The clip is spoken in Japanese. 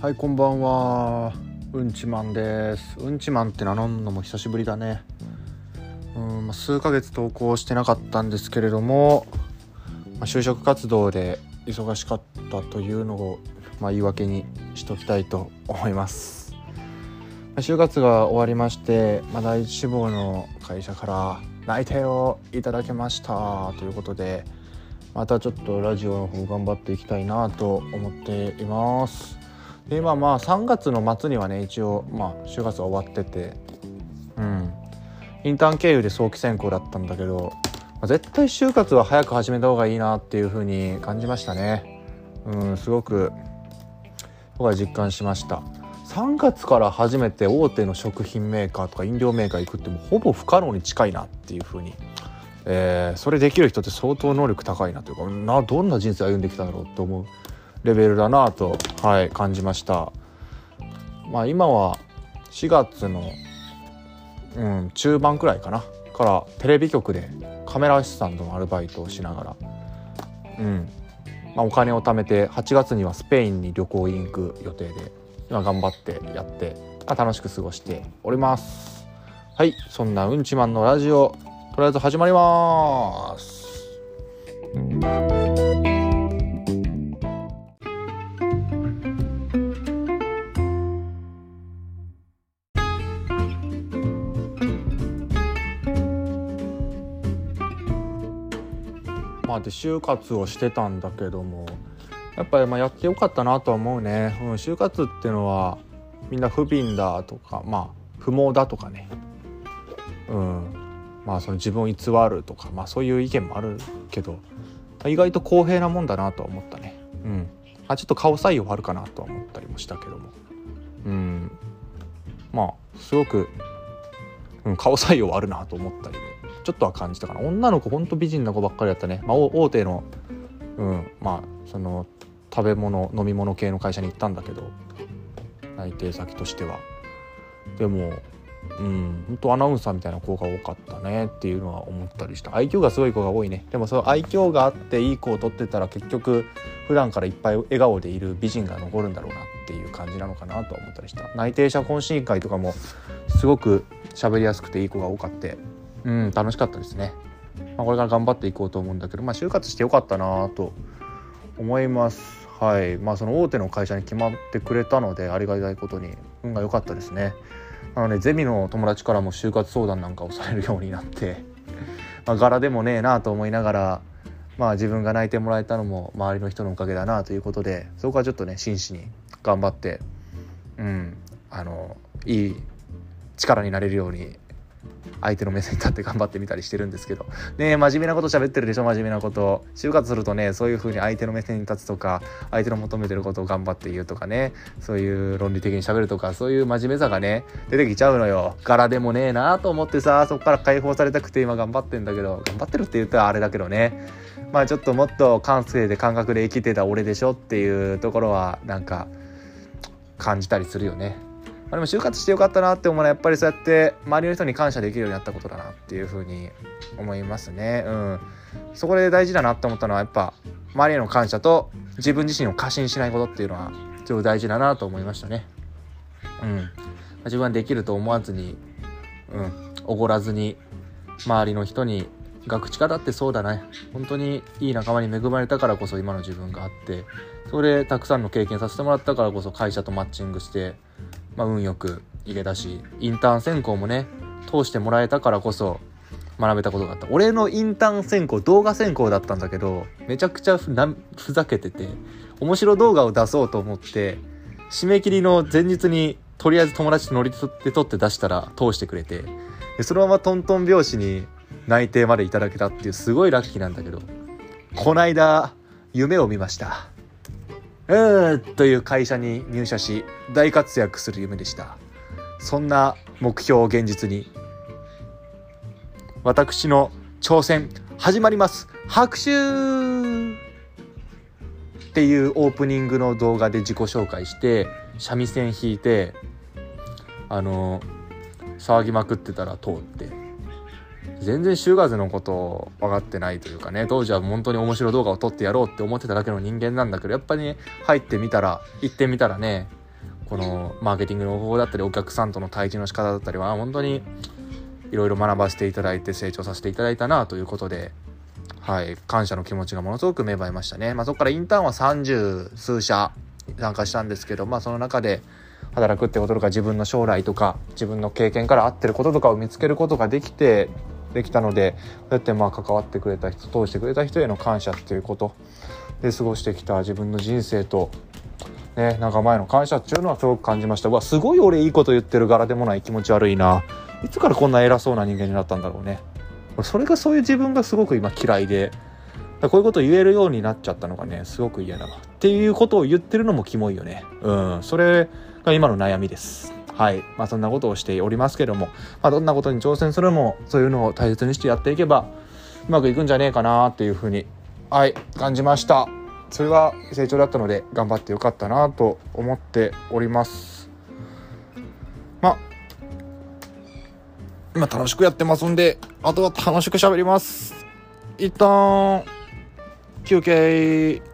はいこんばんは。うんちマンです。うんちマンって名乗るのも久しぶりだね。うん、まあ、数ヶ月投稿してなかったんですけれども、まあ、就職活動で忙しかったというのを、まあ、言い訳にしときたいと思います、まあ、就活が終わりまして、まあ、第一志望の会社から内定をいただけましたということでまたちょっとラジオの方頑張っていきたいなと思っています。で今まあ3月の末にはね一応まあ就活は終わってて。うん。インターン経由で早期選考だったんだけど、まあ、絶対就活は早く始めた方がいいなっていう風に感じましたね。うんすごく僕は実感しました。3月から初めて大手の食品メーカーとか飲料メーカー行くってもうほぼ不可能に近いなっていう風に。えーそれできる人って相当能力高いなというかなどんな人生歩んできたんだろうって思う。レベルだなと、はい、感じました。まあ今は4月の、うん、中盤くらいかなからテレビ局でカメラアシスタントのアルバイトをしながら、うんまあ、お金を貯めて8月にはスペインに旅行に行く予定で今頑張ってやって、まあ、楽しく過ごしております。はいそんなうんちマンのラジオとりあえず始まります。まあで就活をしてたんだけどもやっぱりまあやってよかったなとは思うね、うん、就活っていうのはみんな不憫だとかまあ不毛だとかね。うんまあその自分を偽るとかまあそういう意見もあるけど、意外と公平なもんだなとは思ったね。うん。あちょっと顔採用あるかなとは思ったりもしたけども。うん。まあすごく、うん、顔採用あるなと思ったりも。ちょっとは感じたかな。女の子ほんと美人な子ばっかりだったね、まあ、大手のうんまあその食べ物飲み物系の会社に行ったんだけど内定先としては。でもうん本当アナウンサーみたいな子が多かったね。っていうのは思ったりした。愛嬌がすごい子が多いね。でもその愛嬌があっていい子を取ってたら結局普段からいっぱい笑顔でいる美人が残るんだろうなっていう感じなのかなと思ったりした。内定者懇親会とかもすごく喋りやすくていい子が多かって。うん楽しかったですね、まあ、これから頑張っていこうと思うんだけどまあ就活してよかったなと思います。はい。まあその大手の会社に決まってくれたのでありがたいことに運が良かったですね。なのでゼミの友達からも就活相談なんかをされるようになって まあ柄でもねえなと思いながらまあ自分が泣いてもらえたのも周りの人のおかげだなということでそこはちょっとね真摯に頑張ってうんあのいい力になれるように相手の目線に立って頑張ってみたりしてるんですけど。ねえ真面目なこと喋ってるでしょ真面目なこと。就活するとねそういう風に相手の目線に立つとか相手の求めてることを頑張って言うとかね。そういう論理的に喋るとかそういう真面目さがね出てきちゃうのよ。柄でもねえなと思ってさそこから解放されたくて今頑張ってんだけど頑張ってるって言ったらあれだけどね。まあちょっともっと感性で感覚で生きてた俺でしょっていうところはなんか感じたりするよね。あ、でも就活してよかったなって思うのはやっぱりそうやって周りの人に感謝できるようになったことだなっていうふうに思いますね。うん、そこで大事だなって思ったのはやっぱ周りへの感謝と自分自身を過信しないことっていうのはすごい大事だなと思いましたね。うん、自分はできると思わずに、うん、おごらずに周りの人に学知家だってそうだね本当にいい仲間に恵まれたからこそ今の自分があってそれでたくさんの経験させてもらったからこそ会社とマッチングして、まあ、運よく行けたしインターン選考もね通してもらえたからこそ学べたことがあった。俺のインターン選考動画選考だったんだけどめちゃくちゃふざけてて面白動画を出そうと思って締め切りの前日にとりあえず友達と乗り取って撮って出したら通してくれてでそのままトントン拍子に内定までいただけたっていうすごいラッキーなんだけどこないだ夢を見ました。うーという会社に入社し大活躍する夢でした。そんな目標を現実に私の挑戦始まります。拍手!っていうオープニングの動画で自己紹介して三味線弾いてあの騒ぎまくってたら通って。全然就活のこと分かってないというかね当時は本当に面白い動画を撮ってやろうって思ってただけの人間なんだけどやっぱりね入ってみたら行ってみたらねこのマーケティングの方法だったりお客さんとの対峙の仕方だったりは本当にいろいろ学ばせていただいて成長させていただいたなということではい感謝の気持ちがものすごく芽生えましたね。まあそこからインターンは30数社参加したんですけどまあその中で働くってこととか自分の将来とか自分の経験から合ってることとかを見つけることができてできたのでそうやってまあ関わってくれた人通してくれた人への感謝っていうこと。で過ごしてきた自分の人生とね仲間への感謝っていうのはすごく感じました。うわすごい俺いいこと言ってる柄でもない。気持ち悪いな。いつからこんな偉そうな人間になったんだろうね。それがそういう自分がすごく今嫌いで。こういうこと言えるようになっちゃったのがねすごく嫌だわっていうことを言ってるのもキモいよね。うん。それが今の悩みです。はい。まあそんなことをしておりますけども、まあ、どんなことに挑戦するもそういうのを大切にしてやっていけばうまくいくんじゃねえかなっていうふうにはい感じました。それは成長だったので頑張ってよかったなと思っております。まあ今楽しくやってますんであとは楽しく喋ります。一旦休憩。